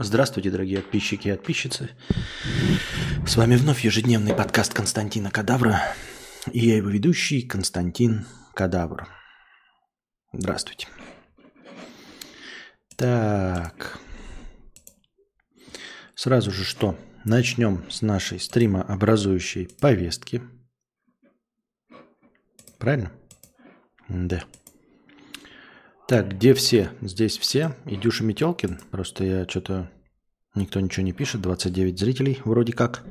Здравствуйте, дорогие подписчики и подписчицы. С вами вновь ежедневный подкаст Константина Кадавра. И я его ведущий Константин Кадавр. Здравствуйте. Так. Сразу же что? Начнем с нашей стримообразующей повестки. Правильно? Да. Так, где все? Здесь все. И Дюша Метелкин. Просто я что-то... Никто ничего не пишет. 29 зрителей вроде как.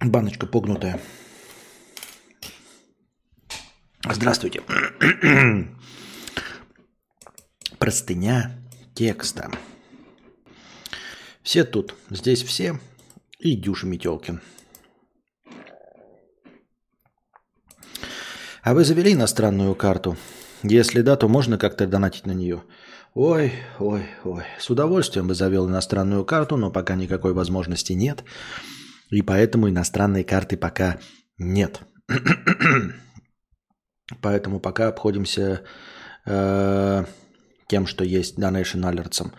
Баночка погнутая. Здравствуйте простыня текста. Все тут, здесь все, и Дюша Метелкин. А вы завели иностранную карту? Если да, то можно как-то донатить на нее? Ой, ой, ой. С удовольствием бы завел иностранную карту, но пока никакой возможности нет. И поэтому иностранной карты пока нет. поэтому пока обходимся э, тем, что есть Donation Alerts.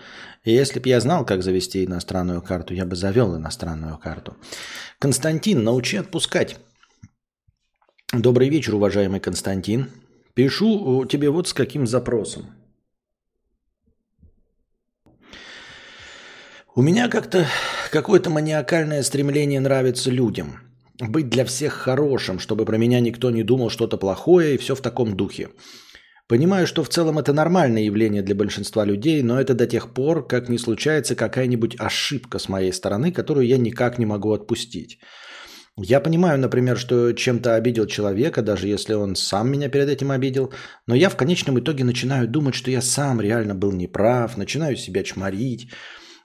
И если бы я знал, как завести иностранную карту, я бы завел иностранную карту. Константин, научи отпускать. Добрый вечер, уважаемый Константин. Пишу тебе вот с каким запросом. У меня как-то какое-то маниакальное стремление нравиться людям. Быть для всех хорошим, чтобы про меня никто не думал что-то плохое и все в таком духе. Понимаю, что в целом это нормальное явление для большинства людей, но это до тех пор, как не случается какая-нибудь ошибка с моей стороны, которую я никак не могу отпустить. Я понимаю, например, что чем-то обидел человека, даже если он сам меня перед этим обидел, но я в конечном итоге начинаю думать, что я сам реально был неправ, начинаю себя чморить,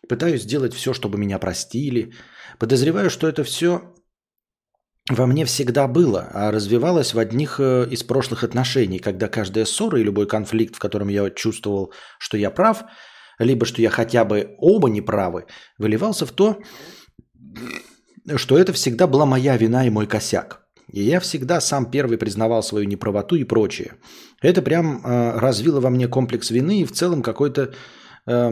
пытаюсь сделать все, чтобы меня простили. Подозреваю, что это все во мне всегда было, а развивалось в одних э, из прошлых отношений, когда каждая ссора и любой конфликт, в котором я чувствовал, что я прав, либо что я хотя бы оба неправы, выливался в то, что это всегда была моя вина и мой косяк. И я всегда сам первый признавал свою неправоту и прочее. Это прям э, развило во мне комплекс вины и в целом какой-то э,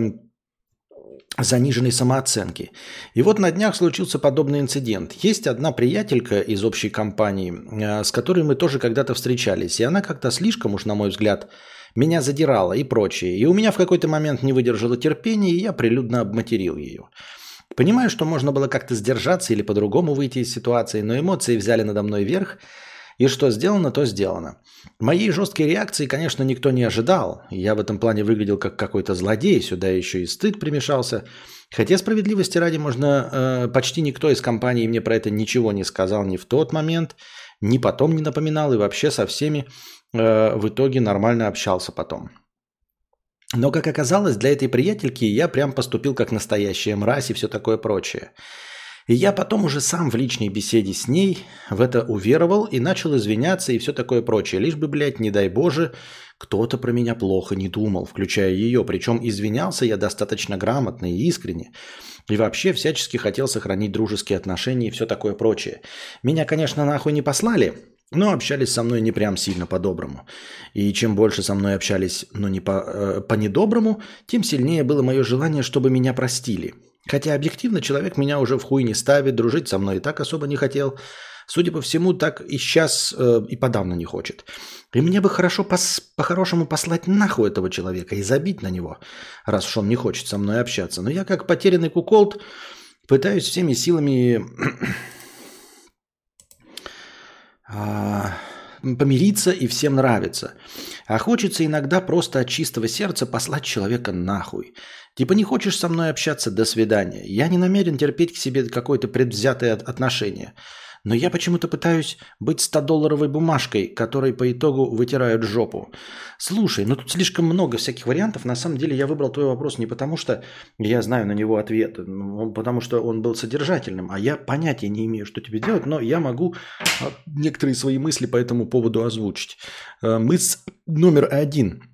заниженной самооценки. И вот на днях случился подобный инцидент. Есть одна приятелька из общей компании, э, с которой мы тоже когда-то встречались, и она как-то слишком уж, на мой взгляд, меня задирала и прочее. И у меня в какой-то момент не выдержало терпения, и я прилюдно обматерил ее. Понимаю, что можно было как-то сдержаться или по-другому выйти из ситуации, но эмоции взяли надо мной верх – и что сделано, то сделано. Моей жесткой реакции, конечно, никто не ожидал. Я в этом плане выглядел как какой-то злодей, сюда еще и стыд примешался. Хотя справедливости ради можно... Э, почти никто из компании мне про это ничего не сказал ни в тот момент, ни потом не напоминал, и вообще со всеми э, в итоге нормально общался потом. Но, как оказалось, для этой приятельки я прям поступил как настоящая мразь и все такое прочее. И я потом уже сам в личной беседе с ней в это уверовал и начал извиняться и все такое прочее. Лишь бы, блядь, не дай боже, кто-то про меня плохо не думал, включая ее. Причем извинялся я достаточно грамотно и искренне. И вообще всячески хотел сохранить дружеские отношения и все такое прочее. Меня, конечно, нахуй не послали, но общались со мной не прям сильно по-доброму. И чем больше со мной общались, но не по, э, по-недоброму, тем сильнее было мое желание, чтобы меня простили – Хотя объективно человек меня уже в хуй не ставит, дружить со мной и так особо не хотел. Судя по всему, так и сейчас э, и подавно не хочет. И мне бы хорошо пос- по-хорошему послать нахуй этого человека и забить на него, раз уж он не хочет со мной общаться. Но я как потерянный куколд пытаюсь всеми силами а, помириться и всем нравиться. А хочется иногда просто от чистого сердца послать человека нахуй. Типа не хочешь со мной общаться, до свидания. Я не намерен терпеть к себе какое-то предвзятое отношение. Но я почему-то пытаюсь быть 100-долларовой бумажкой, которой по итогу вытирают жопу. Слушай, ну тут слишком много всяких вариантов. На самом деле я выбрал твой вопрос не потому, что я знаю на него ответ, ну, потому что он был содержательным, а я понятия не имею, что тебе делать, но я могу а, некоторые свои мысли по этому поводу озвучить. Э, мысль номер один –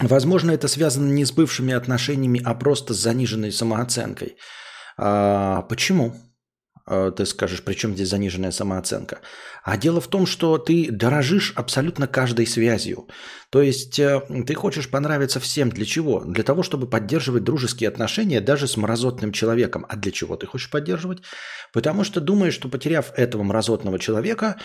Возможно, это связано не с бывшими отношениями, а просто с заниженной самооценкой. А, почему? А, ты скажешь, при чем здесь заниженная самооценка? А дело в том, что ты дорожишь абсолютно каждой связью. То есть э, ты хочешь понравиться всем. Для чего? Для того, чтобы поддерживать дружеские отношения даже с мразотным человеком. А для чего ты хочешь поддерживать? Потому что думаешь, что потеряв этого мразотного человека,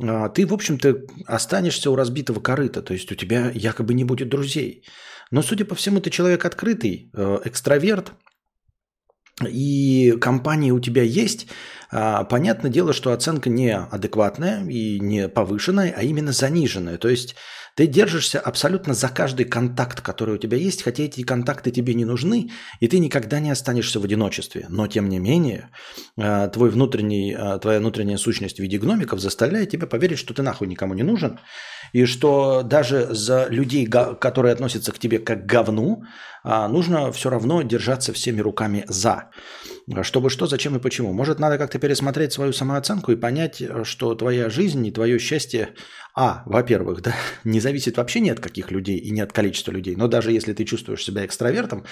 а, ты, в общем-то, останешься у разбитого корыта. То есть у тебя якобы не будет друзей. Но, судя по всему, ты человек открытый, э, экстраверт, и компании у тебя есть, а, понятное дело, что оценка не адекватная и не повышенная, а именно заниженная. То есть ты держишься абсолютно за каждый контакт, который у тебя есть, хотя эти контакты тебе не нужны, и ты никогда не останешься в одиночестве. Но тем не менее, а, твой внутренний, а, твоя внутренняя сущность в виде гномиков заставляет тебя поверить, что ты нахуй никому не нужен, и что даже за людей, которые относятся к тебе как к говну, а, нужно все равно держаться всеми руками за. Чтобы что, зачем и почему. Может, надо как-то пересмотреть свою самооценку и понять, что твоя жизнь и твое счастье, а, во-первых, да, не зависит вообще ни от каких людей и не от количества людей. Но даже если ты чувствуешь себя экстравертом,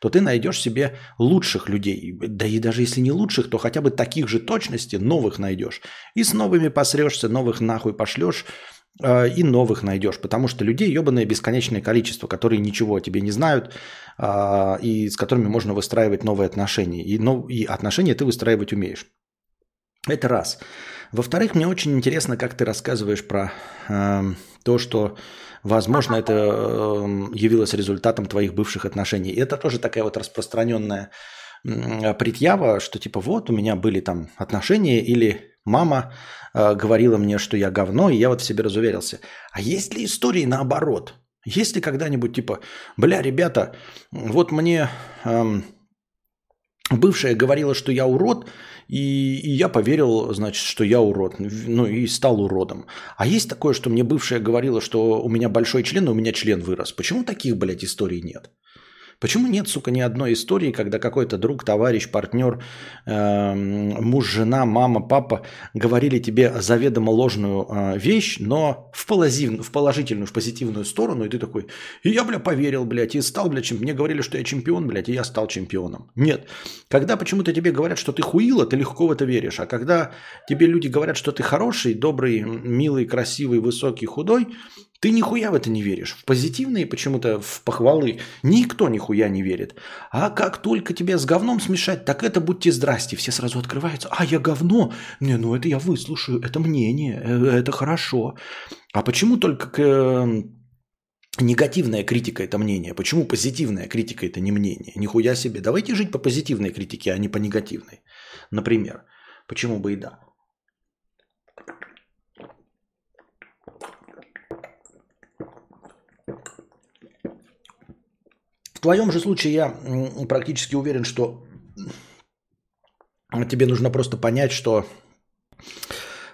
то ты найдешь себе лучших людей. Да и даже если не лучших, то хотя бы таких же точности новых найдешь. И с новыми посрешься, новых нахуй пошлешь, и новых найдешь, потому что людей ебаное бесконечное количество, которые ничего о тебе не знают, а, и с которыми можно выстраивать новые отношения. И, ну, и отношения ты выстраивать умеешь. Это раз. Во-вторых, мне очень интересно, как ты рассказываешь про э, то, что, возможно, это э, явилось результатом твоих бывших отношений. И это тоже такая вот распространенная э, предъява, что типа вот у меня были там отношения или Мама э, говорила мне, что я говно, и я вот в себе разуверился. А есть ли истории наоборот? Есть ли когда-нибудь типа, бля, ребята, вот мне эм, бывшая говорила, что я урод, и, и я поверил, значит, что я урод, ну и стал уродом. А есть такое, что мне бывшая говорила, что у меня большой член, а у меня член вырос. Почему таких, блядь, историй нет? Почему нет, сука, ни одной истории, когда какой-то друг, товарищ, партнер, э, муж, жена, мама, папа говорили тебе заведомо ложную э, вещь, но в, полозив, в положительную, в позитивную сторону, и ты такой, и я, бля, поверил, блядь, и стал, бля, чем... мне говорили, что я чемпион, блядь, и я стал чемпионом. Нет. Когда почему-то тебе говорят, что ты хуила, ты легко в это веришь. А когда тебе люди говорят, что ты хороший, добрый, милый, красивый, высокий, худой, ты нихуя в это не веришь. В позитивные почему-то, в похвалы никто нихуя не верит. А как только тебя с говном смешать, так это будьте здрасте. Все сразу открываются. А, я говно. Не, ну это я выслушаю. Это мнение. Э, это хорошо. А почему только к, э, негативная критика это мнение? Почему позитивная критика это не мнение? Нихуя себе. Давайте жить по позитивной критике, а не по негативной. Например. Почему бы и да. Твоем же случае я практически уверен, что тебе нужно просто понять, что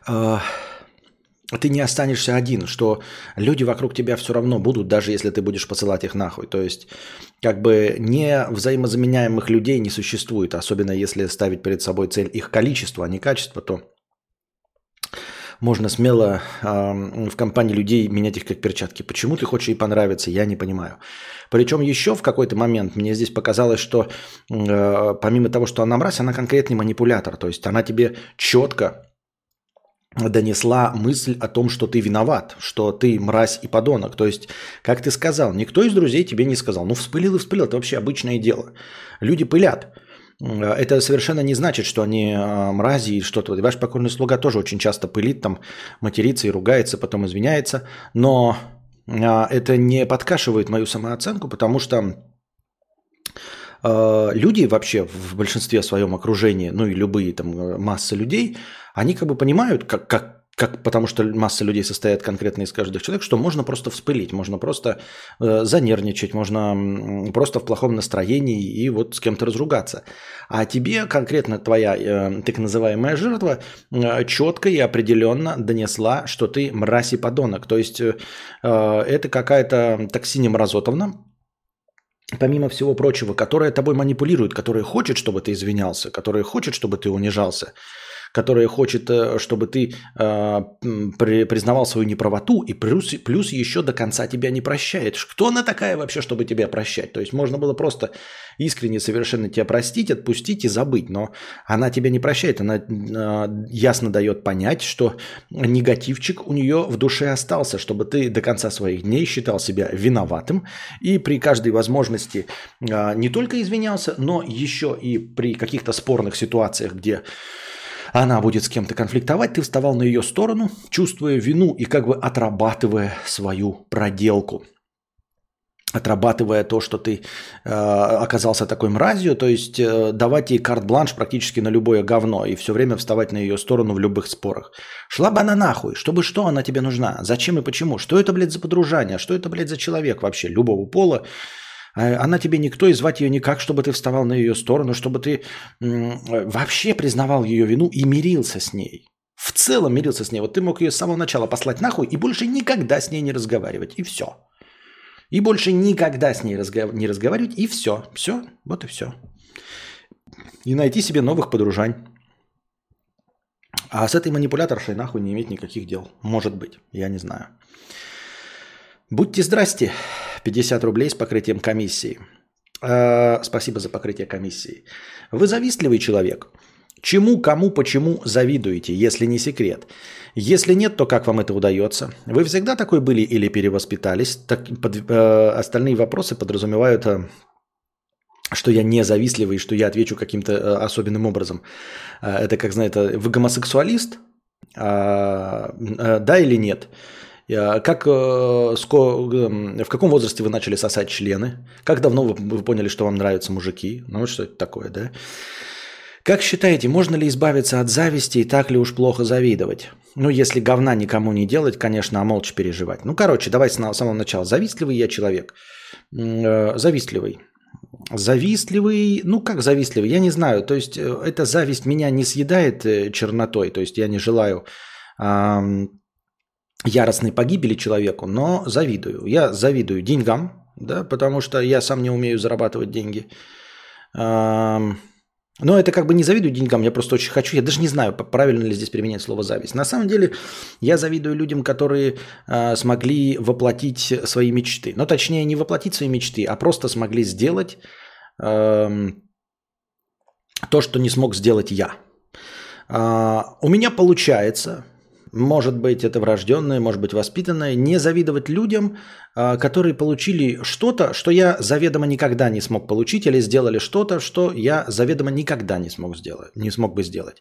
э, ты не останешься один, что люди вокруг тебя все равно будут, даже если ты будешь посылать их нахуй. То есть, как бы не взаимозаменяемых людей не существует, особенно если ставить перед собой цель их количество, а не качество, то можно смело э, в компании людей менять их как перчатки. Почему ты хочешь ей понравиться, я не понимаю. Причем еще в какой-то момент мне здесь показалось, что э, помимо того, что она мразь, она конкретный манипулятор. То есть она тебе четко донесла мысль о том, что ты виноват, что ты мразь и подонок. То есть, как ты сказал, никто из друзей тебе не сказал. Ну, вспылил и вспылил, это вообще обычное дело. Люди пылят. Это совершенно не значит, что они а, мрази и что-то. Ваш покорный слуга тоже очень часто пылит, там матерится и ругается, потом извиняется. Но а, это не подкашивает мою самооценку, потому что люди вообще в большинстве своем окружении, ну и любые там массы людей, они как бы понимают, как, как, как, потому что масса людей состоят конкретно из каждого человека, что можно просто вспылить, можно просто э, занервничать, можно просто в плохом настроении и вот с кем-то разругаться. А тебе конкретно твоя э, так называемая жертва э, четко и определенно донесла, что ты мразь и подонок. То есть э, это какая-то Токсиня Мразотовна, помимо всего прочего, которая тобой манипулирует, которая хочет, чтобы ты извинялся, которая хочет, чтобы ты унижался – которая хочет, э, чтобы ты э, признавал свою неправоту, и плюс, плюс еще до конца тебя не прощает. Кто она такая вообще, чтобы тебя прощать? То есть можно было просто искренне совершенно тебя простить, отпустить и забыть, но она тебя не прощает, она э, ясно дает понять, что негативчик у нее в душе остался, чтобы ты до конца своих дней считал себя виноватым и при каждой возможности э, не только извинялся, но еще и при каких-то спорных ситуациях, где она будет с кем-то конфликтовать, ты вставал на ее сторону, чувствуя вину и как бы отрабатывая свою проделку. Отрабатывая то, что ты э, оказался такой мразью, то есть э, давать ей карт-бланш практически на любое говно и все время вставать на ее сторону в любых спорах. Шла бы она нахуй, чтобы что она тебе нужна, зачем и почему, что это, блядь, за подружание, что это, блядь, за человек вообще, любого пола, она тебе никто, и звать ее никак, чтобы ты вставал на ее сторону, чтобы ты вообще признавал ее вину и мирился с ней. В целом мирился с ней. Вот ты мог ее с самого начала послать нахуй и больше никогда с ней не разговаривать. И все. И больше никогда с ней разгов... не разговаривать. И все. Все. Вот и все. И найти себе новых подружань. А с этой манипуляторшей нахуй не иметь никаких дел. Может быть. Я не знаю. Будьте здрасте. 50 рублей с покрытием комиссии. Э, спасибо за покрытие комиссии. Вы завистливый человек. Чему, кому, почему завидуете, если не секрет? Если нет, то как вам это удается? Вы всегда такой были или перевоспитались? Так, под, э, остальные вопросы подразумевают, э, что я не завистливый, что я отвечу каким-то э, особенным образом. Э, это как, знаете, вы гомосексуалист? Э, э, да или нет? Э, как, э, в каком возрасте вы начали сосать члены? Как давно вы поняли, что вам нравятся мужики? Ну, что это такое, да? Как считаете, можно ли избавиться от зависти и так ли уж плохо завидовать? Ну, если говна никому не делать, конечно, а молча переживать. Ну, короче, давайте с самого начала. Завистливый я человек. Э, завистливый. Завистливый, ну как завистливый, я не знаю. То есть эта зависть меня не съедает чернотой. То есть я не желаю яростной погибели человеку, но завидую. Я завидую деньгам, да, потому что я сам не умею зарабатывать деньги. Но это как бы не завидую деньгам, я просто очень хочу. Я даже не знаю, правильно ли здесь применять слово зависть. На самом деле я завидую людям, которые э, смогли воплотить свои мечты. Но точнее не воплотить свои мечты, а просто смогли сделать э, то, что не смог сделать я. Э, у меня получается, может быть, это врожденное, может быть, воспитанное, не завидовать людям, а, которые получили что-то, что я заведомо никогда не смог получить, или сделали что-то, что я заведомо никогда не смог сделать, не смог бы сделать.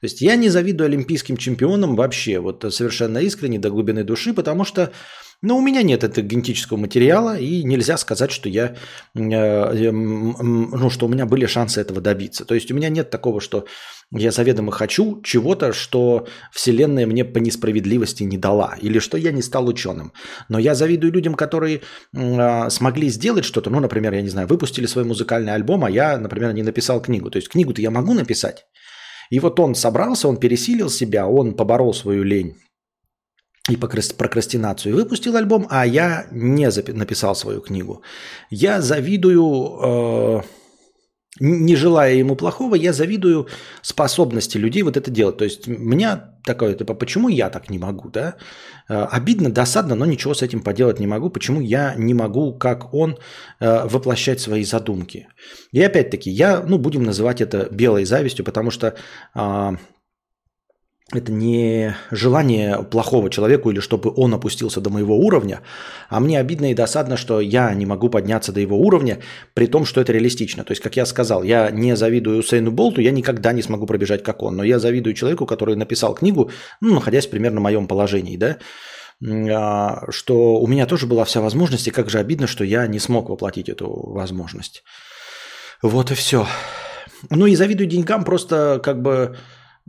То есть я не завидую олимпийским чемпионам вообще, вот совершенно искренне, до глубины души, потому что но у меня нет этого генетического материала, и нельзя сказать, что я, э, ну, что у меня были шансы этого добиться. То есть у меня нет такого, что я заведомо хочу чего-то, что Вселенная мне по несправедливости не дала, или что я не стал ученым. Но я завидую людям, которые э, смогли сделать что-то. Ну, например, я не знаю, выпустили свой музыкальный альбом, а я, например, не написал книгу. То есть книгу-то я могу написать. И вот он собрался, он пересилил себя, он поборол свою лень и прокрастинацию. Выпустил альбом, а я не написал свою книгу. Я завидую, э, не желая ему плохого, я завидую способности людей вот это делать. То есть меня такое, типа, почему я так не могу, да? Э, обидно, досадно, но ничего с этим поделать не могу. Почему я не могу, как он, э, воплощать свои задумки? И опять-таки, я, ну, будем называть это белой завистью, потому что э, это не желание плохого человеку или чтобы он опустился до моего уровня, а мне обидно и досадно, что я не могу подняться до его уровня, при том, что это реалистично. То есть, как я сказал, я не завидую Усейну Болту, я никогда не смогу пробежать, как он, но я завидую человеку, который написал книгу, ну, находясь примерно в моем положении, да, а, что у меня тоже была вся возможность, и как же обидно, что я не смог воплотить эту возможность. Вот и все. Ну и завидую деньгам просто как бы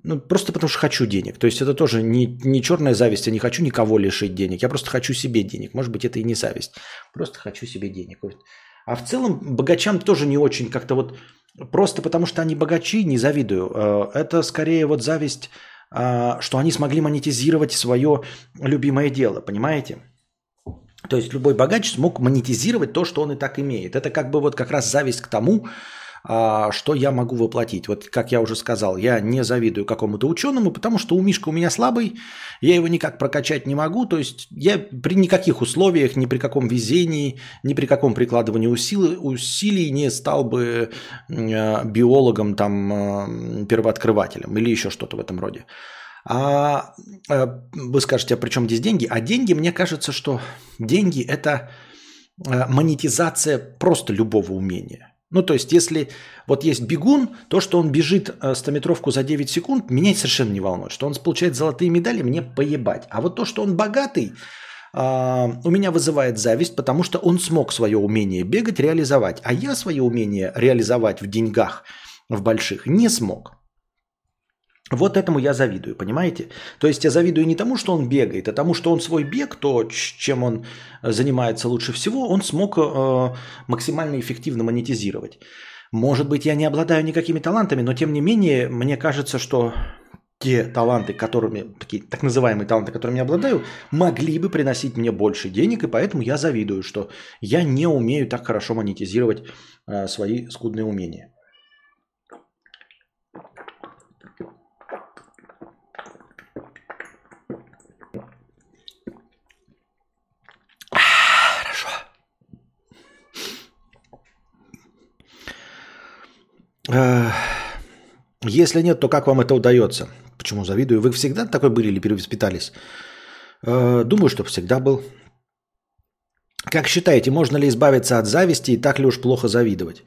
ну, просто потому что хочу денег. То есть это тоже не, не черная зависть, я не хочу никого лишить денег. Я просто хочу себе денег. Может быть, это и не зависть. Просто хочу себе денег. А в целом богачам тоже не очень как-то вот... Просто потому что они богачи, не завидую. Э, это скорее вот зависть, э, что они смогли монетизировать свое любимое дело, понимаете? То есть любой богач смог монетизировать то, что он и так имеет. Это как бы вот как раз зависть к тому, что я могу воплотить. Вот как я уже сказал, я не завидую какому-то ученому, потому что у Мишка у меня слабый, я его никак прокачать не могу. То есть я при никаких условиях, ни при каком везении, ни при каком прикладывании усилий, усилий не стал бы э, биологом, там, э, первооткрывателем или еще что-то в этом роде. А вы скажете, а при чем здесь деньги? А деньги, мне кажется, что деньги – это монетизация просто любого умения. Ну, то есть, если вот есть бегун, то, что он бежит 100-метровку э, за 9 секунд, меня совершенно не волнует. Что он получает золотые медали, мне поебать. А вот то, что он богатый, у меня вызывает зависть, потому что он смог свое умение бегать реализовать. А я свое умение реализовать в деньгах, в больших, не смог. Вот этому я завидую, понимаете? То есть я завидую не тому, что он бегает, а тому, что он свой бег, то, чем он занимается лучше всего, он смог э, максимально эффективно монетизировать. Может быть, я не обладаю никакими талантами, но тем не менее, мне кажется, что те таланты, которыми, такие так называемые таланты, которыми я обладаю, могли бы приносить мне больше денег, и поэтому я завидую, что я не умею так хорошо монетизировать э, свои скудные умения. Если нет, то как вам это удается? Почему завидую? Вы всегда такой были или перевоспитались? Э, думаю, что всегда был. Как считаете, можно ли избавиться от зависти и так ли уж плохо завидовать?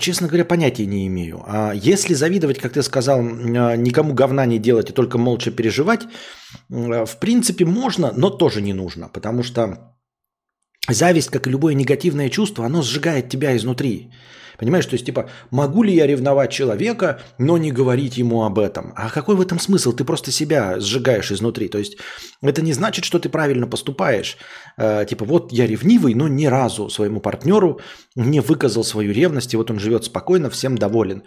Честно говоря, понятия не имею. А если завидовать, как ты сказал, э, никому говна не делать и только молча переживать, э, в принципе можно, но тоже не нужно, потому что зависть, как и любое негативное чувство, оно сжигает тебя изнутри. Понимаешь, то есть, типа, могу ли я ревновать человека, но не говорить ему об этом? А какой в этом смысл? Ты просто себя сжигаешь изнутри. То есть, это не значит, что ты правильно поступаешь. Э, типа, вот я ревнивый, но ни разу своему партнеру не выказал свою ревность, и вот он живет спокойно, всем доволен.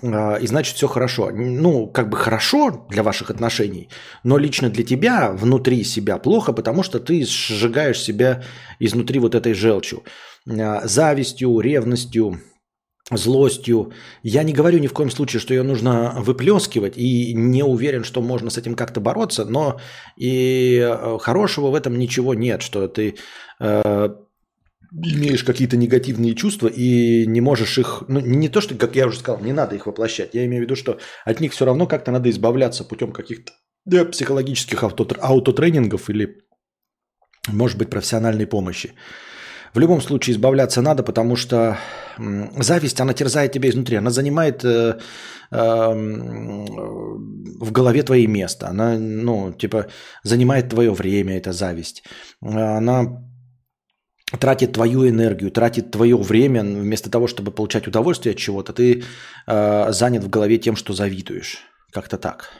Э, и значит, все хорошо. Ну, как бы хорошо для ваших отношений, но лично для тебя, внутри себя плохо, потому что ты сжигаешь себя изнутри вот этой желчью э, завистью, ревностью, злостью. Я не говорю ни в коем случае, что ее нужно выплескивать, и не уверен, что можно с этим как-то бороться, но и э, хорошего в этом ничего нет, что ты э, имеешь какие-то негативные чувства и не можешь их, ну не то, что, как я уже сказал, не надо их воплощать, я имею в виду, что от них все равно как-то надо избавляться путем каких-то да, психологических ауто, аутотренингов или, может быть, профессиональной помощи. В любом случае избавляться надо, потому что зависть, она терзает тебя изнутри, она занимает э, э, в голове твои место, она, ну, типа, занимает твое время, эта зависть. Она тратит твою энергию, тратит твое время, вместо того, чтобы получать удовольствие от чего-то, ты э, занят в голове тем, что завидуешь. Как-то так.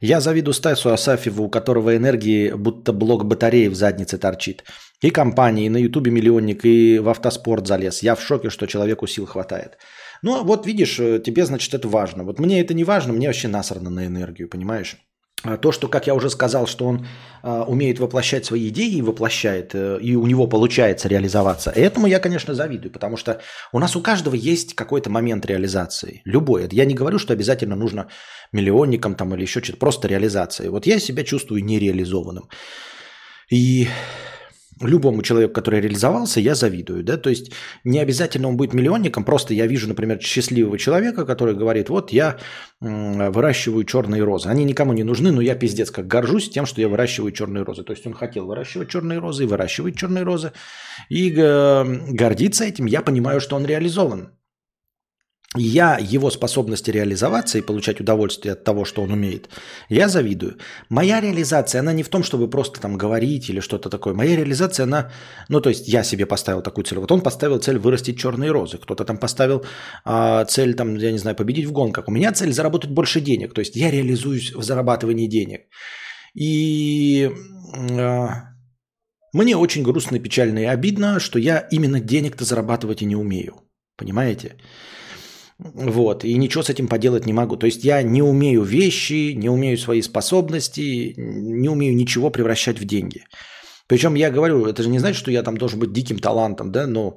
Я завидую Стасу Асафьеву, у которого энергии будто блок батареи в заднице торчит. И компании, и на Ютубе миллионник, и в автоспорт залез. Я в шоке, что человеку сил хватает. Ну, вот видишь, э, тебе, значит, это важно. Вот мне это не важно, мне вообще насрано на энергию, понимаешь? А то, что, как я уже сказал, что он э, умеет воплощать свои идеи и воплощает, э, и у него получается реализоваться, этому я, конечно, завидую, потому что у нас у каждого есть какой-то момент реализации. Любой. Я не говорю, что обязательно нужно миллионникам там или еще что-то, просто реализации. Вот я себя чувствую нереализованным. И любому человеку, который реализовался, я завидую. Да? То есть не обязательно он будет миллионником, просто я вижу, например, счастливого человека, который говорит, вот я выращиваю черные розы. Они никому не нужны, но я пиздец как горжусь тем, что я выращиваю черные розы. То есть он хотел выращивать черные розы и выращивает черные розы. И гордится этим, я понимаю, что он реализован я его способности реализоваться и получать удовольствие от того, что он умеет, я завидую. Моя реализация, она не в том, чтобы просто там говорить или что-то такое. Моя реализация, она, ну то есть я себе поставил такую цель. Вот он поставил цель вырастить черные розы, кто-то там поставил а, цель, там, я не знаю, победить в гонках. У меня цель заработать больше денег, то есть я реализуюсь в зарабатывании денег. И а, мне очень грустно, печально и обидно, что я именно денег-то зарабатывать и не умею. Понимаете? Вот, и ничего с этим поделать не могу. То есть я не умею вещи, не умею свои способности, не умею ничего превращать в деньги. Причем я говорю, это же не значит, что я там должен быть диким талантом, да, но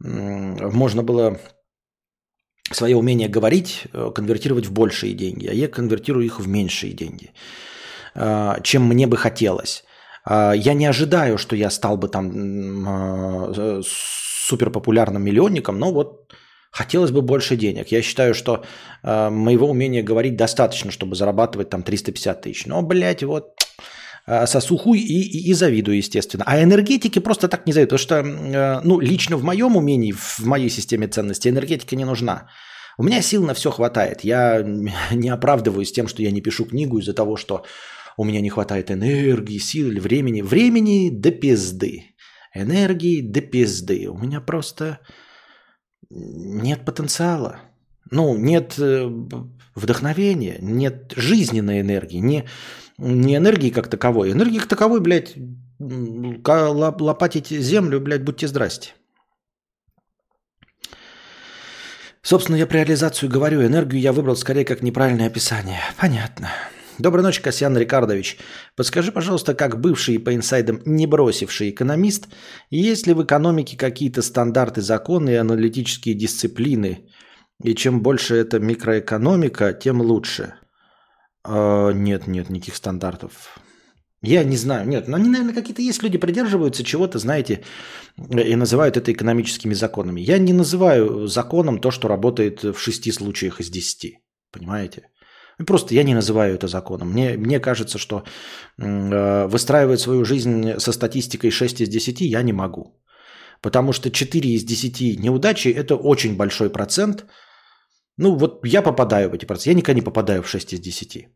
можно было свое умение говорить э, конвертировать в большие деньги, а я конвертирую их в меньшие деньги, э, чем мне бы хотелось. Э, я не ожидаю, что я стал бы там суперпопулярным миллионником, но вот хотелось бы больше денег. Я считаю, что моего умения говорить достаточно, чтобы зарабатывать там 350 тысяч. Но, блядь, вот сосу хуй и, и, и завидую, естественно. А энергетики просто так не завидую, потому что, ну, лично в моем умении, в моей системе ценностей энергетика не нужна. У меня сил на все хватает. Я не оправдываюсь тем, что я не пишу книгу из-за того, что у меня не хватает энергии, сил или времени. Времени до пизды. Энергии до пизды. У меня просто нет потенциала. Ну, нет э, вдохновения, нет жизненной энергии, не, не энергии как таковой. Энергии как таковой, блядь, лопатить землю, блядь, будьте здрасте. Собственно, я про реализацию говорю. Энергию я выбрал скорее как неправильное описание. Понятно. Доброй ночи, Касьян Рикардович. Подскажи, пожалуйста, как бывший по инсайдам не бросивший экономист, есть ли в экономике какие-то стандарты, законы и аналитические дисциплины? И чем больше это микроэкономика, тем лучше. Э, нет, нет, никаких стандартов. Я не знаю, нет, но они, наверное, какие-то есть люди, придерживаются чего-то, знаете, и называют это экономическими законами. Я не называю законом то, что работает в шести случаях из десяти, понимаете? Просто я не называю это законом. Мне, мне кажется, что э, выстраивать свою жизнь со статистикой 6 из 10 я не могу. Потому что 4 из 10 неудачи – это очень большой процент. Ну вот я попадаю в эти проценты. Я никогда не попадаю в 6 из 10.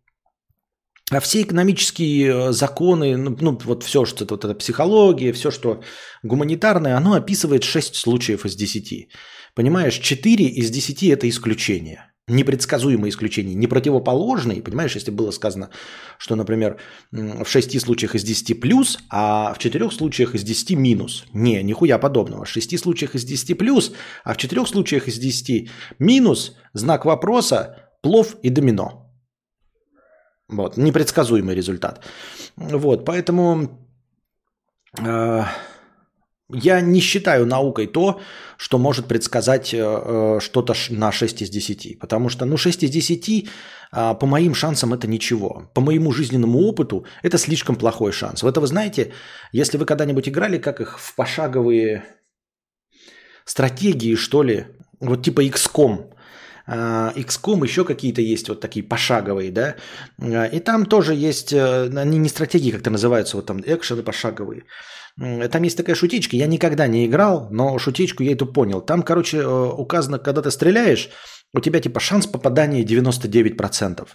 А все экономические э, законы, ну, ну вот все, что вот эта психология, все, что гуманитарное, оно описывает 6 случаев из 10. Понимаешь, 4 из 10 это исключение. Непредсказуемые исключения, не противоположные. Понимаешь, если было сказано, что, например, в 6 случаях из 10 плюс, а в 4 случаях из 10 минус. Не, нихуя подобного. В 6 случаях из 10 плюс, а в 4 случаях из 10 минус, знак вопроса, плов и домино. Вот, непредсказуемый результат. Вот, поэтому э, я не считаю наукой то, что может предсказать э, э что-то на 6 из 10. Потому что, ну, 6 из 10, э, по моим шансам, это ничего. По моему жизненному опыту, это слишком плохой шанс. Вот это вы знаете, если вы когда-нибудь играли, как их в пошаговые стратегии, что ли, вот типа XCOM, а, XCOM, еще какие-то есть вот такие пошаговые, да, а, и там тоже есть, э, они не стратегии как-то называются, вот там экшены пошаговые. Там есть такая шутечка, я никогда не играл, но шутечку я эту понял. Там, короче, э, указано, когда ты стреляешь, у тебя типа шанс попадания 99%.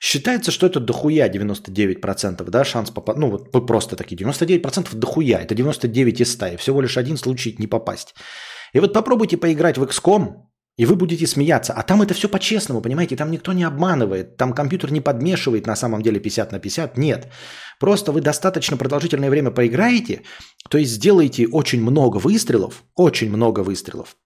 Считается, что это дохуя 99%, да, шанс попасть. Ну вот просто такие 99% дохуя, это 99 из 100, и всего лишь один случай не попасть. И вот попробуйте поиграть в XCOM, и вы будете смеяться. А там это все по-честному, понимаете? Там никто не обманывает. Там компьютер не подмешивает на самом деле 50 на 50. Нет. Просто вы достаточно продолжительное время поиграете, то есть сделаете очень много выстрелов, очень много выстрелов,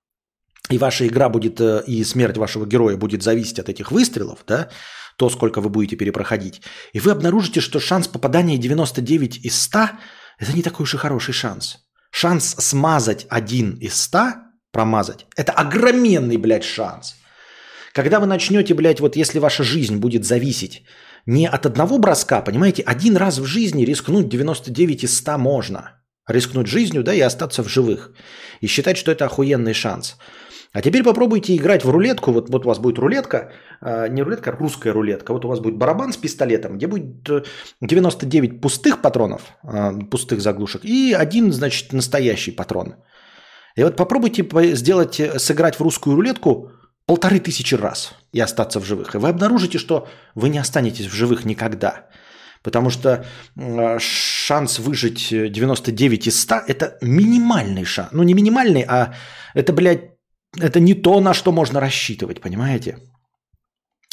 и ваша игра будет, э, и смерть вашего героя будет зависеть от этих выстрелов, да, то, сколько вы будете перепроходить. И вы обнаружите, что шанс попадания 99 из 100 – это не такой уж и хороший шанс. Шанс смазать один из 100 промазать. Это огроменный, блядь, шанс. Когда вы начнете, блядь, вот если ваша жизнь будет зависеть не от одного броска, понимаете, один раз в жизни рискнуть 99 из 100 можно. Рискнуть жизнью, да, и остаться в живых. И считать, что это охуенный шанс. А теперь попробуйте играть в рулетку. Вот, вот у вас будет рулетка, э, не рулетка, а русская рулетка. Вот у вас будет барабан с пистолетом, где будет 99 э, пустых патронов, э, пустых заглушек, и один, значит, настоящий патрон. И вот попробуйте сделать, э, сыграть в русскую рулетку полторы тысячи раз и остаться в живых. И вы обнаружите, что вы не останетесь в живых никогда. Потому что шанс выжить 99 из 100 – это минимальный шанс. Ну, не минимальный, а это, блядь, это не то, на что можно рассчитывать, понимаете?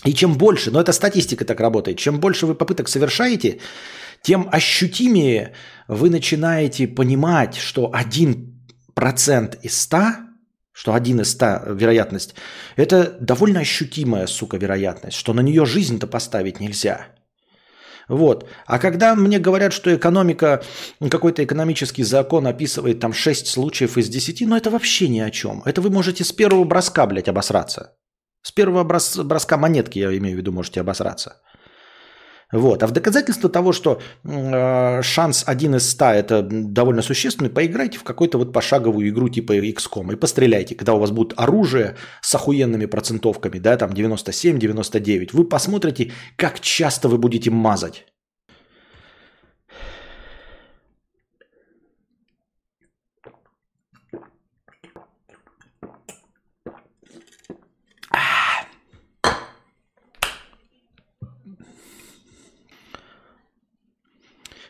И чем больше, но это статистика так работает, чем больше вы попыток совершаете, тем ощутимее вы начинаете понимать, что один процент из 100, что один из 100 вероятность, это довольно ощутимая, сука, вероятность, что на нее жизнь-то поставить нельзя. Вот. А когда мне говорят, что экономика, какой-то экономический закон описывает там 6 случаев из 10, ну это вообще ни о чем. Это вы можете с первого броска, блядь, обосраться. С первого брос- броска монетки, я имею в виду, можете обосраться. Вот. А в доказательство того, что э, шанс один из ста это довольно существенный, поиграйте в какую-то вот пошаговую игру типа XCOM и постреляйте, когда у вас будет оружие с охуенными процентовками, да, там 97-99. Вы посмотрите, как часто вы будете мазать.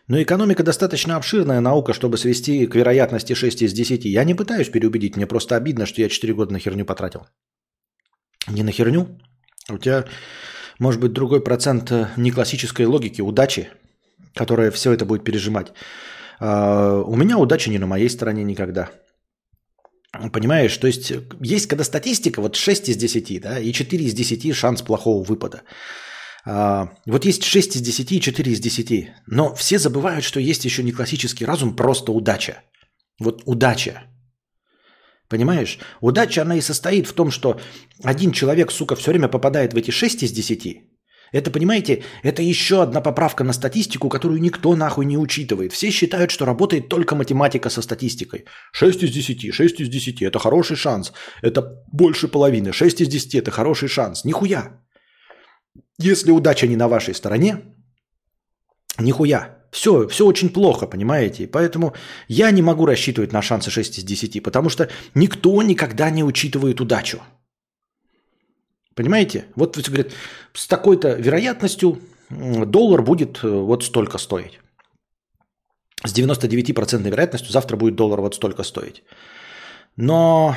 Но экономика достаточно обширная наука, чтобы свести к вероятности 6 из 10. Я не пытаюсь переубедить, мне просто обидно, что я 4 года на херню потратил. Не на херню. У тебя может быть другой процент э, не классической логики, удачи, которая все это будет пережимать. А, у меня удача не на моей стороне никогда. Понимаешь, то есть есть когда статистика, вот 6 из 10, да, и 4 из 10 шанс плохого выпада. А, вот есть 6 из 10 и 4 из 10. Но все забывают, что есть еще не классический разум, просто удача. Вот удача. Понимаешь? Удача, она и состоит в том, что один человек, сука, все время попадает в эти 6 из 10. Это, понимаете, это еще одна поправка на статистику, которую никто нахуй не учитывает. Все считают, что работает только математика со статистикой. 6 из 10, 6 из 10 – это хороший шанс. Это больше половины. 6 из 10 – это хороший шанс. Нихуя. Если удача не на вашей стороне, нихуя. Все, все очень плохо, понимаете? И поэтому я не могу рассчитывать на шансы 6 из 10, потому что никто никогда не учитывает удачу. Понимаете? Вот говорит, с такой-то вероятностью доллар будет э, вот столько стоить. С 99% вероятностью завтра будет доллар вот столько стоить. Но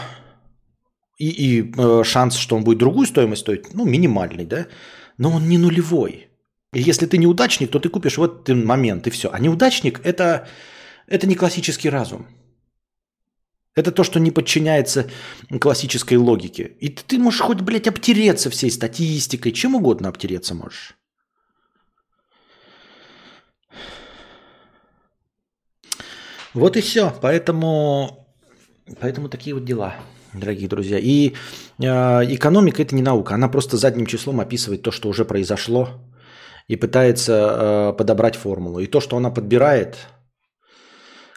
и, и э, шанс, что он будет другую стоимость стоить, ну, минимальный, да? Но он не нулевой. И если ты неудачник, то ты купишь в этот момент, и все. А неудачник это, – это не классический разум. Это то, что не подчиняется классической логике. И ты можешь хоть, блядь, обтереться всей статистикой, чем угодно обтереться можешь. Вот и все. Поэтому, поэтому такие вот дела дорогие друзья. И э, экономика это не наука, она просто задним числом описывает то, что уже произошло, и пытается э, подобрать формулу. И то, что она подбирает,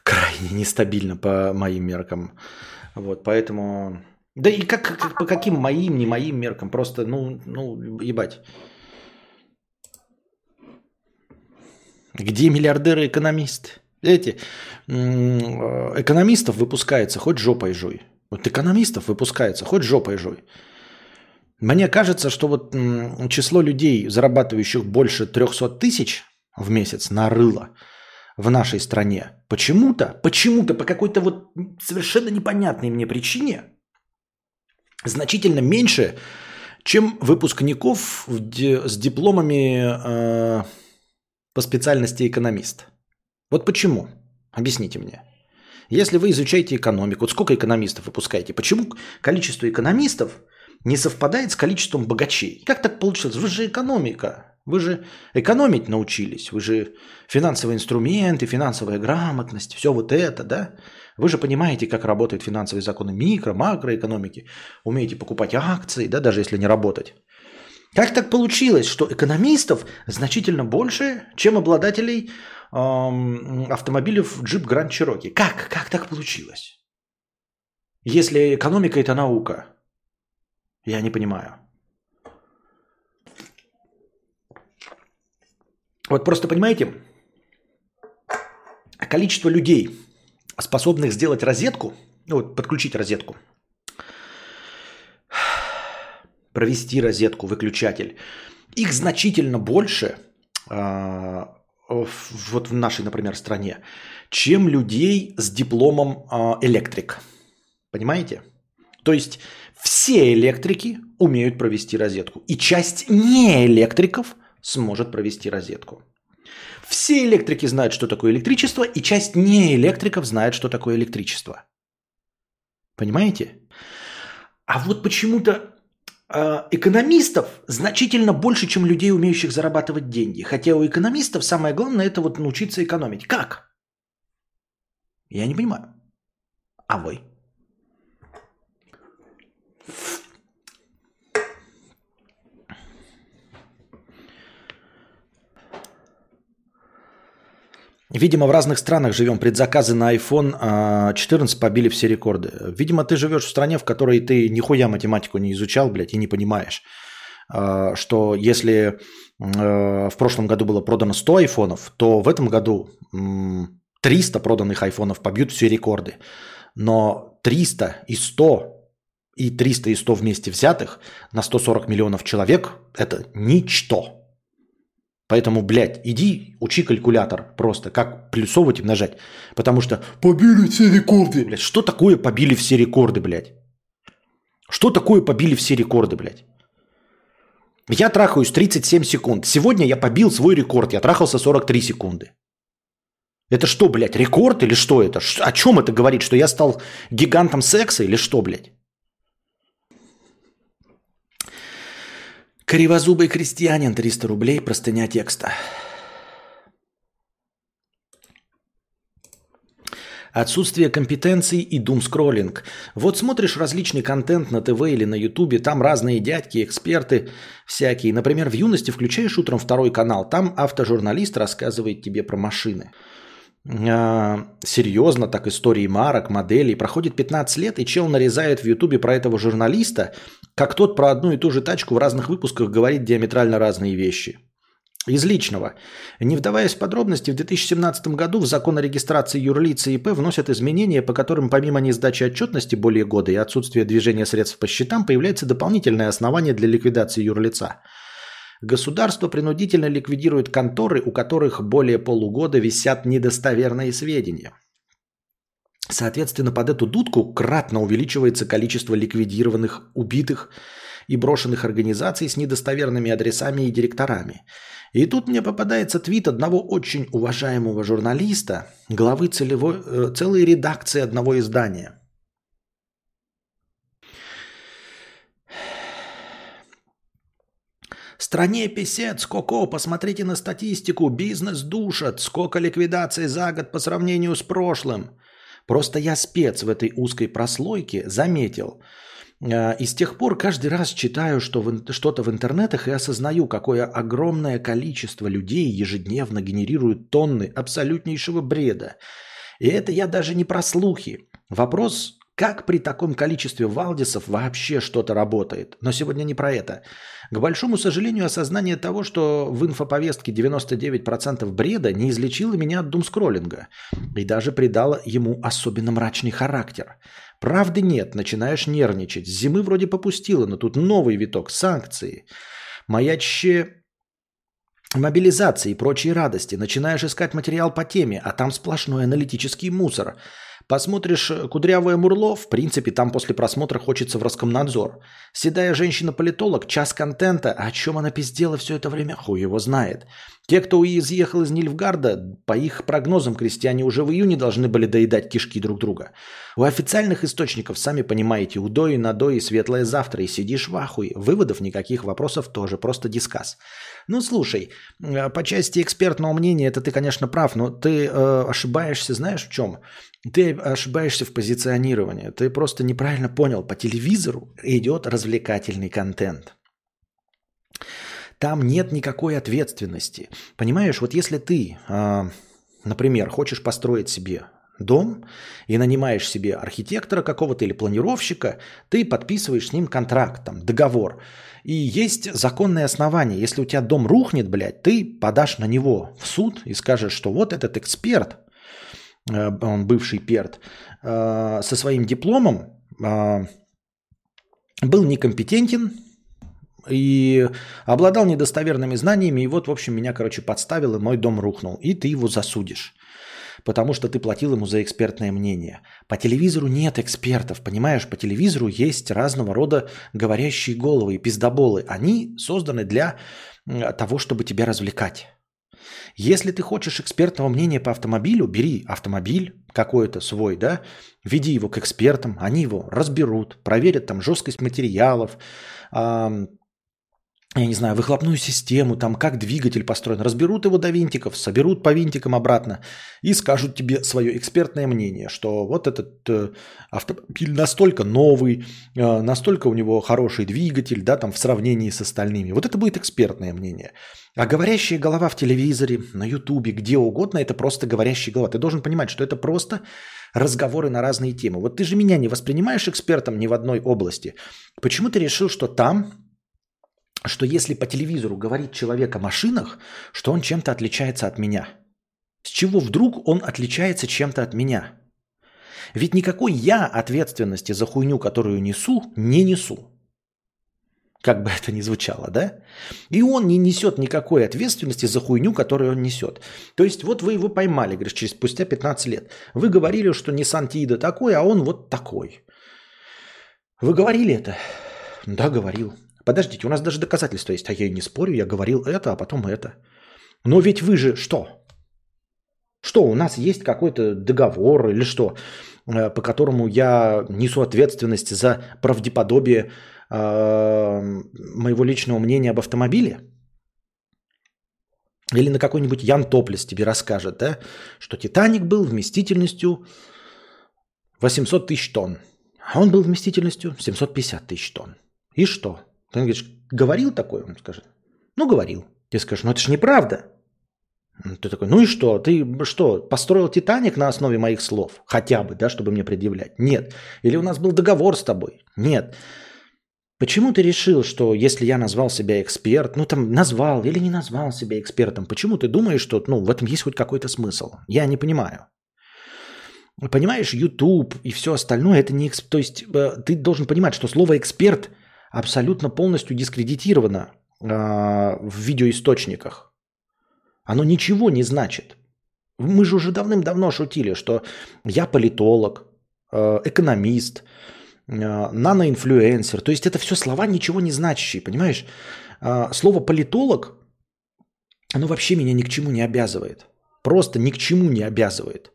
крайне нестабильно по моим меркам. Вот, поэтому... Да и как, как, по каким моим, не моим меркам, просто, ну, ну, ебать. Где миллиардеры-экономисты? Эти э, экономистов выпускается, хоть жопой жуй. Вот экономистов выпускается, хоть жопой жуй. Мне кажется, что вот число людей, зарабатывающих больше 300 тысяч в месяц на рыло в нашей стране, почему-то, почему-то, по какой-то вот совершенно непонятной мне причине, значительно меньше, чем выпускников с дипломами э, по специальности экономист. Вот почему? Объясните мне. Если вы изучаете экономику, вот сколько экономистов выпускаете? Почему количество экономистов не совпадает с количеством богачей? Как так получилось? Вы же экономика. Вы же экономить научились. Вы же финансовые инструменты, финансовая грамотность, все вот это, да? Вы же понимаете, как работают финансовые законы микро, макроэкономики. Умеете покупать акции, да, даже если не работать. Как так получилось, что экономистов значительно больше, чем обладателей автомобилей в джип Grand Cherokee. Как? Как так получилось? Если экономика это наука. Я не понимаю. Вот просто понимаете, количество людей, способных сделать розетку, ну вот подключить розетку, провести розетку, выключатель, их значительно больше, а, вот в нашей, например, стране, чем людей с дипломом а, электрик. Понимаете? То есть все электрики умеют провести розетку. И часть не электриков сможет провести розетку. Все электрики знают, что такое электричество, и часть не электриков знает, что такое электричество. Понимаете? А вот почему-то Э, экономистов значительно больше, чем людей, умеющих зарабатывать деньги. Хотя у экономистов самое главное это вот научиться экономить. Как? Я не понимаю. А вы? Видимо, в разных странах живем. Предзаказы на iPhone 14 а, побили все рекорды. Видимо, ты живешь в стране, в которой ты нихуя математику не изучал, блядь, и не понимаешь, а, что если а, в прошлом году было продано 100 айфонов, то в этом году 300 проданных айфонов побьют все рекорды. Но 300 и 100 и 300 и 100 вместе взятых на 140 миллионов человек – это ничто. Поэтому, блядь, иди учи калькулятор просто, как плюсовать и множать. Потому что побили все рекорды, блядь. Что такое побили все рекорды, блядь? Что такое побили все рекорды, блядь? Я трахаюсь 37 секунд. Сегодня я побил свой рекорд. Я трахался 43 секунды. Это что, блядь, рекорд или что это? О чем это говорит? Что я стал гигантом секса или что, блядь? Кривозубый крестьянин, 300 рублей, простыня текста. Отсутствие компетенций и дум-скроллинг. Вот смотришь различный контент на ТВ или на Ютубе, там разные дядьки, эксперты всякие. Например, в юности включаешь утром второй канал, там автожурналист рассказывает тебе про машины. А, серьезно, так истории марок, моделей. Проходит 15 лет, и чел нарезает в Ютубе про этого журналиста, как тот про одну и ту же тачку в разных выпусках говорит диаметрально разные вещи. Из личного. Не вдаваясь в подробности, в 2017 году в закон о регистрации юрлиц и ИП вносят изменения, по которым помимо несдачи отчетности более года и отсутствия движения средств по счетам появляется дополнительное основание для ликвидации юрлица. Государство принудительно ликвидирует конторы, у которых более полугода висят недостоверные сведения. Соответственно, под эту дудку кратно увеличивается количество ликвидированных, убитых и брошенных организаций с недостоверными адресами и директорами. И тут мне попадается твит одного очень уважаемого журналиста, главы целевой, э, целой редакции одного издания. Стране писец, Коко, посмотрите на статистику, бизнес душат, сколько ликвидаций за год по сравнению с прошлым. Просто я спец в этой узкой прослойке заметил. А, и с тех пор каждый раз читаю что что-то в интернетах и осознаю, какое огромное количество людей ежедневно генерируют тонны абсолютнейшего бреда. И это я даже не про слухи. Вопрос, как при таком количестве валдисов вообще что-то работает? Но сегодня не про это. К большому сожалению, осознание того, что в инфоповестке 99% бреда не излечило меня от думскроллинга и даже придало ему особенно мрачный характер. Правды нет, начинаешь нервничать. Зимы вроде попустило, но тут новый виток, санкции. Маячще мобилизации и прочие радости. Начинаешь искать материал по теме, а там сплошной аналитический мусор – Посмотришь э, «Кудрявое Мурло», в принципе, там после просмотра хочется в Роскомнадзор. Седая женщина-политолог, час контента, о чем она пиздела все это время, хуй его знает. Те, кто изъехал из Нильфгарда, по их прогнозам, крестьяне уже в июне должны были доедать кишки друг друга. У официальных источников, сами понимаете, удой, надой и светлое завтра, и сидишь в ахуе. Выводов никаких, вопросов тоже, просто дискас. Ну, слушай, э, по части экспертного мнения, это ты, конечно, прав, но ты э, ошибаешься, знаешь, в чем? Ты ошибаешься в позиционировании. Ты просто неправильно понял. По телевизору идет развлекательный контент. Там нет никакой ответственности. Понимаешь, вот если ты, э, например, хочешь построить себе дом и нанимаешь себе архитектора какого-то или планировщика, ты подписываешь с ним контракт, там, договор. И есть законное основание. Если у тебя дом рухнет, блядь, ты подашь на него в суд и скажешь, что вот этот эксперт, э, он бывший перт, э, со своим дипломом э, был некомпетентен и обладал недостоверными знаниями, и вот, в общем, меня, короче, подставил, и мой дом рухнул. И ты его засудишь потому что ты платил ему за экспертное мнение. По телевизору нет экспертов, понимаешь? По телевизору есть разного рода говорящие головы и пиздоболы. Они созданы для того, чтобы тебя развлекать. Если ты хочешь экспертного мнения по автомобилю, бери автомобиль какой-то свой, да, веди его к экспертам, они его разберут, проверят там жесткость материалов, я не знаю, выхлопную систему, там, как двигатель построен. Разберут его до винтиков, соберут по винтикам обратно и скажут тебе свое экспертное мнение, что вот этот э, автомобиль настолько новый, э, настолько у него хороший двигатель, да, там, в сравнении с остальными. Вот это будет экспертное мнение. А говорящая голова в телевизоре, на ютубе, где угодно, это просто говорящая голова. Ты должен понимать, что это просто разговоры на разные темы. Вот ты же меня не воспринимаешь экспертом ни в одной области. Почему ты решил, что там что если по телевизору говорит человек о машинах, что он чем-то отличается от меня. С чего вдруг он отличается чем-то от меня? Ведь никакой я ответственности за хуйню, которую несу, не несу. Как бы это ни звучало, да? И он не несет никакой ответственности за хуйню, которую он несет. То есть вот вы его поймали, говоришь, через спустя 15 лет. Вы говорили, что Nissan Тида такой, а он вот такой. Вы говорили это? Да, говорил. Подождите, у нас даже доказательства есть. А я и не спорю, я говорил это, а потом это. Но ведь вы же что? Что, у нас есть какой-то договор или что, э, по которому я несу ответственность за правдеподобие э, моего личного мнения об автомобиле? Или на какой-нибудь Ян Топлес тебе расскажет, да, что Титаник был вместительностью 800 тысяч тонн, а он был вместительностью 750 тысяч тонн. И что? Ты говоришь, говорил такое? Он скажет, ну говорил. Ты скажешь, ну это же неправда. Ты такой, ну и что? Ты что, построил Титаник на основе моих слов? Хотя бы, да, чтобы мне предъявлять? Нет. Или у нас был договор с тобой? Нет. Почему ты решил, что если я назвал себя эксперт, ну там назвал или не назвал себя экспертом, почему ты думаешь, что ну, в этом есть хоть какой-то смысл? Я не понимаю. Понимаешь, YouTube и все остальное, это не... То есть э, ты должен понимать, что слово «эксперт» абсолютно полностью дискредитировано э, в видеоисточниках. Оно ничего не значит. Мы же уже давным-давно шутили, что я политолог, э, экономист, э, наноинфлюенсер. То есть это все слова ничего не значащие, понимаешь? Слово политолог, оно вообще меня ни к чему не обязывает. Просто ни к чему не обязывает.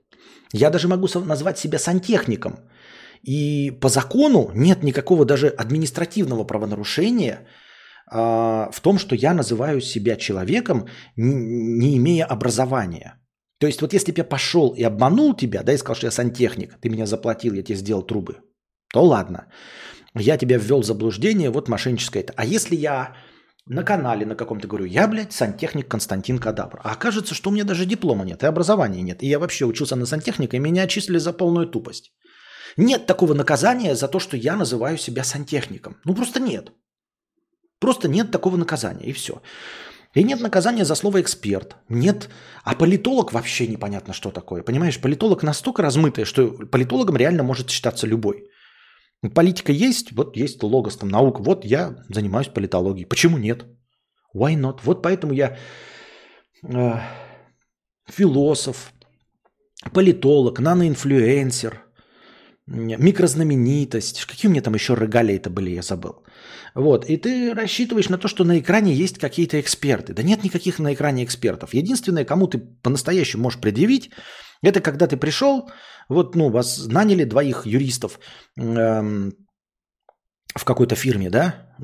Я даже могу назвать себя сантехником – и по закону нет никакого даже административного правонарушения а, в том, что я называю себя человеком, не имея образования. То есть вот если бы я пошел и обманул тебя, да, и сказал, что я сантехник, ты меня заплатил, я тебе сделал трубы, то ладно. Я тебя ввел в заблуждение, вот мошенническое это. А если я на канале на каком-то говорю, я, блядь, сантехник Константин Кадабр. А окажется, что у меня даже диплома нет, и образования нет. И я вообще учился на сантехника, и меня отчислили за полную тупость. Нет такого наказания за то, что я называю себя сантехником. Ну просто нет. Просто нет такого наказания, и все. И нет наказания за слово эксперт. Нет. А политолог вообще непонятно, что такое. Понимаешь, политолог настолько размытый, что политологом реально может считаться любой. Политика есть, вот есть логос, там наука. Вот я занимаюсь политологией. Почему нет? Why not? Вот поэтому я э, философ, политолог, наноинфлюенсер, микрознаменитость. Какие у меня там еще регалии это были, я забыл. Вот. И ты рассчитываешь на то, что на экране есть какие-то эксперты. Да нет никаких на экране экспертов. Единственное, кому ты по-настоящему можешь предъявить, это когда ты пришел, вот, ну, вас наняли двоих юристов эм, в какой-то фирме, да,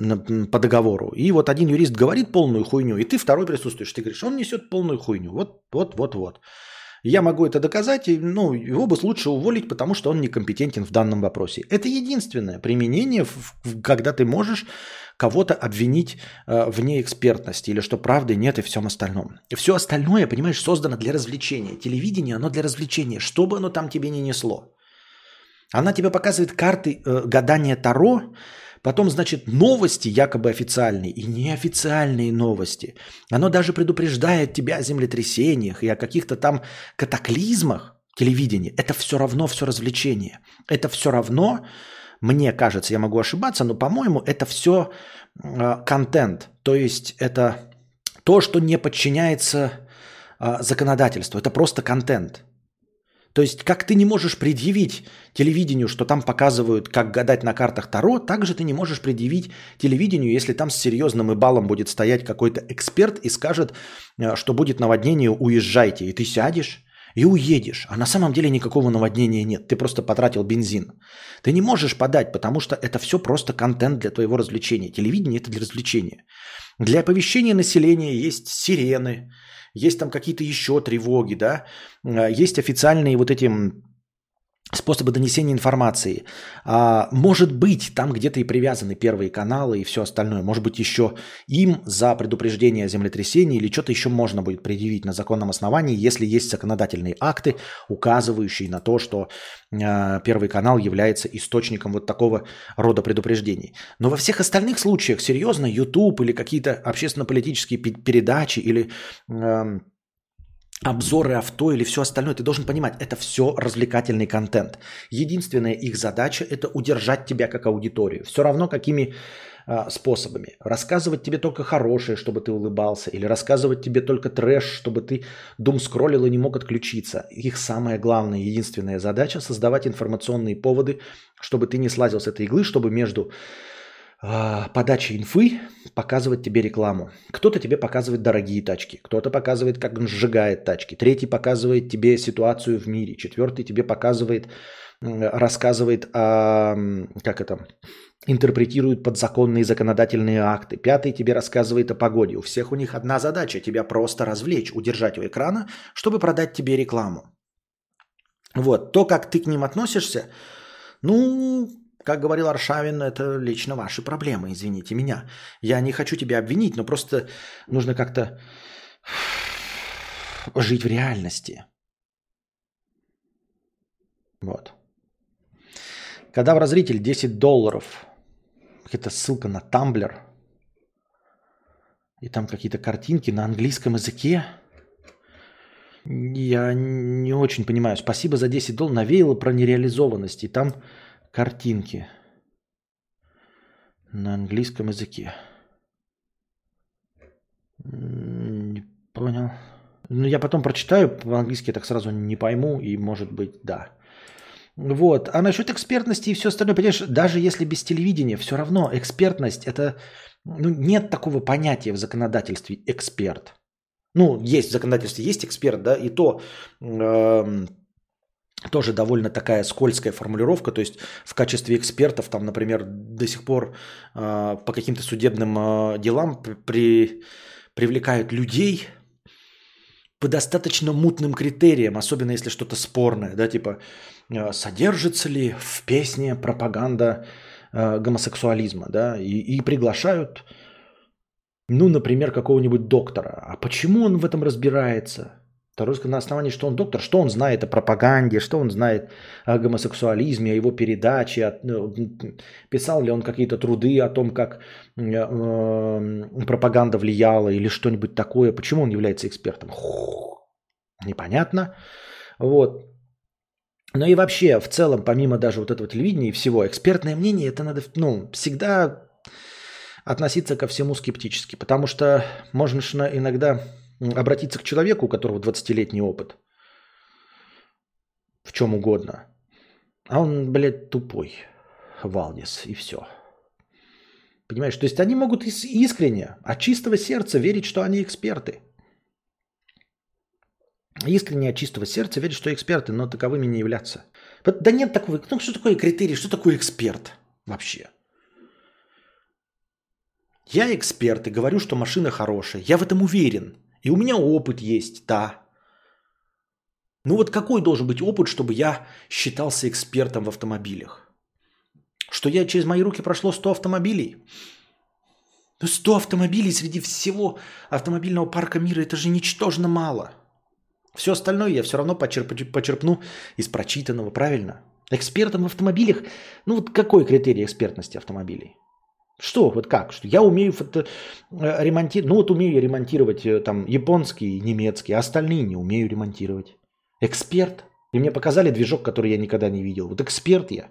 по договору. И вот один юрист говорит полную хуйню, и ты второй присутствуешь. Ты говоришь, он несет полную хуйню. Вот, вот, вот, вот. Я могу это доказать, и ну, его бы лучше уволить, потому что он некомпетентен в данном вопросе. Это единственное применение, когда ты можешь кого-то обвинить э, в неэкспертности или что правды нет и всем остальном. И все остальное, понимаешь, создано для развлечения. Телевидение, оно для развлечения, что бы оно там тебе не несло. Она тебе показывает карты э, гадания Таро, Потом, значит, новости якобы официальные и неофициальные новости. Оно даже предупреждает тебя о землетрясениях и о каких-то там катаклизмах телевидения. Это все равно все развлечение. Это все равно, мне кажется, я могу ошибаться, но, по-моему, это все э, контент. То есть это то, что не подчиняется э, законодательству. Это просто контент. То есть, как ты не можешь предъявить телевидению, что там показывают, как гадать на картах Таро, так же ты не можешь предъявить телевидению, если там с серьезным и балом будет стоять какой-то эксперт и скажет, э, что будет наводнение, уезжайте. И ты сядешь и уедешь. А на самом деле никакого наводнения нет. Ты просто потратил бензин. Ты не можешь подать, потому что это все просто контент для твоего развлечения. Телевидение – это для развлечения. Для оповещения населения есть сирены, есть там какие-то еще тревоги, да, а, есть официальные вот эти способы донесения информации. А, может быть, там где-то и привязаны первые каналы и все остальное. Может быть, еще им за предупреждение землетрясений или что-то еще можно будет предъявить на законном основании, если есть законодательные акты, указывающие на то, что а, Первый канал является источником вот такого рода предупреждений. Но во всех остальных случаях, серьезно, YouTube или какие-то общественно-политические передачи или обзоры авто или все остальное, ты должен понимать, это все развлекательный контент. Единственная их задача – это удержать тебя как аудиторию. Все равно какими э, способами. Рассказывать тебе только хорошее, чтобы ты улыбался, или рассказывать тебе только трэш, чтобы ты дум скроллил и не мог отключиться. Их самая главная, единственная задача – создавать информационные поводы, чтобы ты не слазил с этой иглы, чтобы между подачи инфы показывать тебе рекламу. Кто-то тебе показывает дорогие тачки, кто-то показывает, как он сжигает тачки, третий показывает тебе ситуацию в мире, четвертый тебе показывает, рассказывает о, как это, интерпретирует подзаконные законодательные акты. Пятый тебе рассказывает о погоде. У всех у них одна задача – тебя просто развлечь, удержать у экрана, чтобы продать тебе рекламу. Вот, то, как ты к ним относишься, ну, как говорил Аршавин, это лично ваши проблемы, извините меня. Я не хочу тебя обвинить, но просто нужно как-то жить в реальности. Вот. Когда в разритель 10 долларов, это ссылка на Тамблер, и там какие-то картинки на английском языке, я не очень понимаю. Спасибо за 10 долларов. Навеяло про нереализованность. И там картинки на английском языке. Не понял. Ну, я потом прочитаю, по-английски так сразу не пойму, и может быть, да. Вот. А насчет экспертности и все остальное, понимаешь, даже если без телевидения, все равно экспертность это ну, нет такого понятия в законодательстве эксперт. Ну, есть в законодательстве, есть эксперт, да, и то э, тоже довольно такая скользкая формулировка, то есть в качестве экспертов, там, например, до сих пор э, по каким-то судебным э, делам при, привлекают людей по достаточно мутным критериям, особенно если что-то спорное, да, типа э, содержится ли в песне пропаганда э, гомосексуализма, да, и, и приглашают, ну, например, какого-нибудь доктора. А почему он в этом разбирается? Второй на основании, что он доктор, что он знает о пропаганде, что он знает о гомосексуализме, о его передаче, о, ну, писал ли он какие-то труды о том, как э, пропаганда влияла или что-нибудь такое, почему он является экспертом. Непонятно. Вот. Но и вообще, в целом, помимо даже вот этого телевидения и всего, экспертное мнение, это надо ну, всегда относиться ко всему скептически, потому что можно иногда обратиться к человеку, у которого 20-летний опыт, в чем угодно, а он, блядь, тупой, Валдис, и все. Понимаешь, то есть они могут искренне, от чистого сердца верить, что они эксперты. Искренне от чистого сердца верить, что эксперты, но таковыми не являться. Да нет такого, ну что такое критерий, что такое эксперт вообще? Я эксперт и говорю, что машина хорошая. Я в этом уверен. И у меня опыт есть, да. Ну вот какой должен быть опыт, чтобы я считался экспертом в автомобилях? Что я через мои руки прошло 100 автомобилей? Ну 100 автомобилей среди всего автомобильного парка мира, это же ничтожно мало. Все остальное я все равно почерп, почерпну из прочитанного, правильно? Экспертом в автомобилях, ну вот какой критерий экспертности автомобилей? Что, вот как? Что я умею фото... Э, ремонтировать, ну вот умею я ремонтировать э, там японский, немецкий, а остальные не умею ремонтировать. Эксперт. И мне показали движок, который я никогда не видел. Вот эксперт я.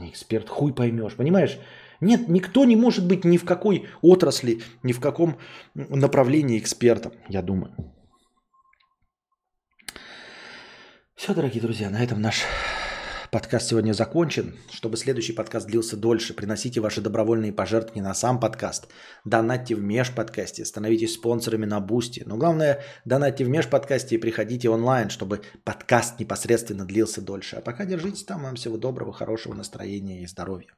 Не эксперт, хуй поймешь, понимаешь? Нет, никто не может быть ни в какой отрасли, ни в каком направлении экспертом, я думаю. Все, дорогие друзья, на этом наш Подкаст сегодня закончен. Чтобы следующий подкаст длился дольше, приносите ваши добровольные пожертвования на сам подкаст. Донатьте в межподкасте, становитесь спонсорами на Бусти. Но главное, донатьте в межподкасте и приходите онлайн, чтобы подкаст непосредственно длился дольше. А пока держитесь там. Вам всего доброго, хорошего настроения и здоровья.